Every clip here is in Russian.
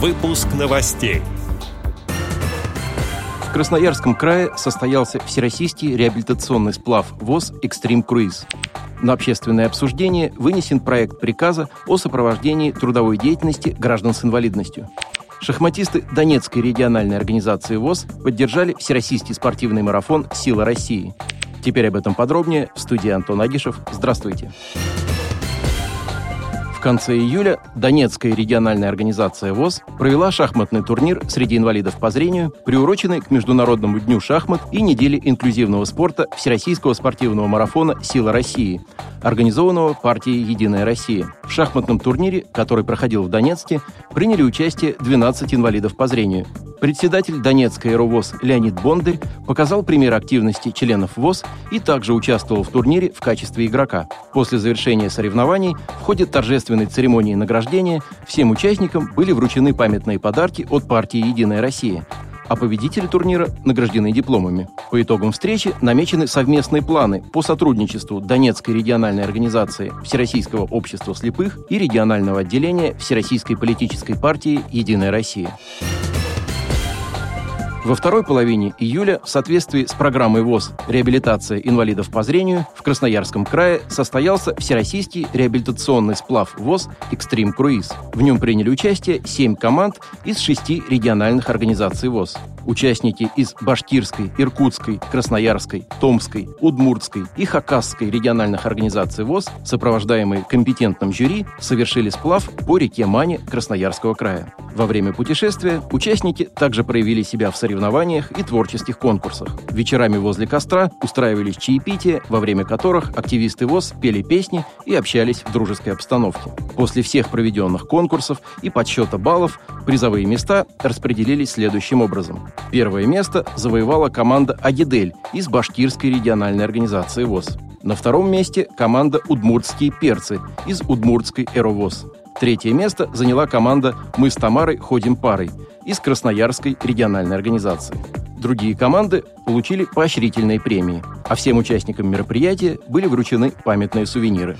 Выпуск новостей. В Красноярском крае состоялся всероссийский реабилитационный сплав ВОЗ «Экстрим Круиз». На общественное обсуждение вынесен проект приказа о сопровождении трудовой деятельности граждан с инвалидностью. Шахматисты Донецкой региональной организации ВОЗ поддержали всероссийский спортивный марафон «Сила России». Теперь об этом подробнее в студии Антон Агишев. Здравствуйте. В конце июля Донецкая региональная организация ВОЗ провела шахматный турнир среди инвалидов по зрению, приуроченный к Международному дню шахмат и неделе инклюзивного спорта Всероссийского спортивного марафона «Сила России», организованного партией «Единая Россия». В шахматном турнире, который проходил в Донецке, приняли участие 12 инвалидов по зрению. Председатель Донецкой РУВОЗ Леонид Бондарь показал пример активности членов ВОЗ и также участвовал в турнире в качестве игрока. После завершения соревнований в ходе торжественной церемонии награждения всем участникам были вручены памятные подарки от партии «Единая Россия», а победители турнира награждены дипломами. По итогам встречи намечены совместные планы по сотрудничеству Донецкой региональной организации Всероссийского общества слепых и регионального отделения Всероссийской политической партии «Единая Россия». Во второй половине июля в соответствии с программой ВОЗ «Реабилитация инвалидов по зрению» в Красноярском крае состоялся Всероссийский реабилитационный сплав ВОЗ «Экстрим Круиз». В нем приняли участие семь команд из шести региональных организаций ВОЗ. Участники из Башкирской, Иркутской, Красноярской, Томской, Удмуртской и Хакасской региональных организаций ВОЗ, сопровождаемые компетентным жюри, совершили сплав по реке Мане Красноярского края. Во время путешествия участники также проявили себя в соревнованиях и творческих конкурсах. Вечерами возле костра устраивались чаепития, во время которых активисты ВОЗ пели песни и общались в дружеской обстановке. После всех проведенных конкурсов и подсчета баллов призовые места распределились следующим образом. Первое место завоевала команда «Агидель» из Башкирской региональной организации ВОЗ. На втором месте команда «Удмуртские перцы» из Удмуртской «Эровоз». Третье место заняла команда «Мы с Тамарой ходим парой» из Красноярской региональной организации. Другие команды получили поощрительные премии, а всем участникам мероприятия были вручены памятные сувениры.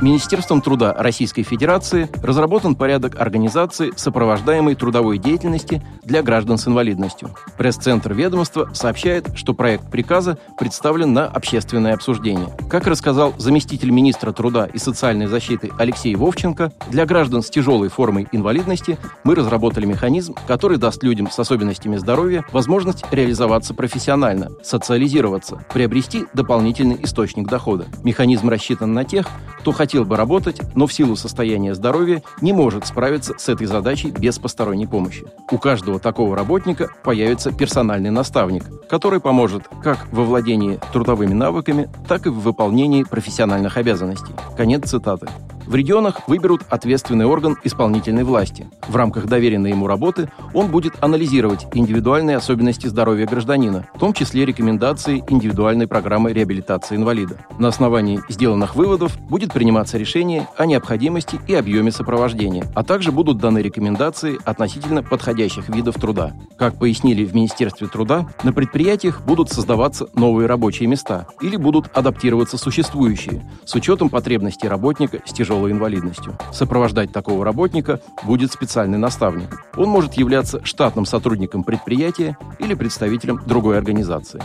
Министерством труда Российской Федерации разработан порядок организации сопровождаемой трудовой деятельности для граждан с инвалидностью. Пресс-центр ведомства сообщает, что проект приказа представлен на общественное обсуждение. Как рассказал заместитель министра труда и социальной защиты Алексей Вовченко, для граждан с тяжелой формой инвалидности мы разработали механизм, который даст людям с особенностями здоровья возможность реализоваться профессионально, социализироваться, приобрести дополнительный источник дохода. Механизм рассчитан на тех, кто хотел бы работать, но в силу состояния здоровья не может справиться с этой задачей без посторонней помощи. У каждого такого работника появится персональный наставник, который поможет как во владении трудовыми навыками, так и в выполнении профессиональных обязанностей. Конец цитаты. В регионах выберут ответственный орган исполнительной власти. В рамках доверенной ему работы он будет анализировать индивидуальные особенности здоровья гражданина, в том числе рекомендации индивидуальной программы реабилитации инвалида. На основании сделанных выводов будет приниматься решение о необходимости и объеме сопровождения, а также будут даны рекомендации относительно подходящих видов труда. Как пояснили в Министерстве труда, на предприятиях будут создаваться новые рабочие места или будут адаптироваться существующие с учетом потребностей работника с тяжелой тяжелой инвалидностью. Сопровождать такого работника будет специальный наставник. Он может являться штатным сотрудником предприятия или представителем другой организации.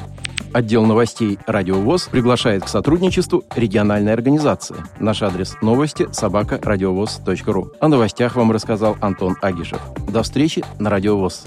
Отдел новостей «Радио ВОЗ» приглашает к сотрудничеству региональной организации. Наш адрес новости – собакарадиовоз.ру. О новостях вам рассказал Антон Агишев. До встречи на «Радио ВОЗ».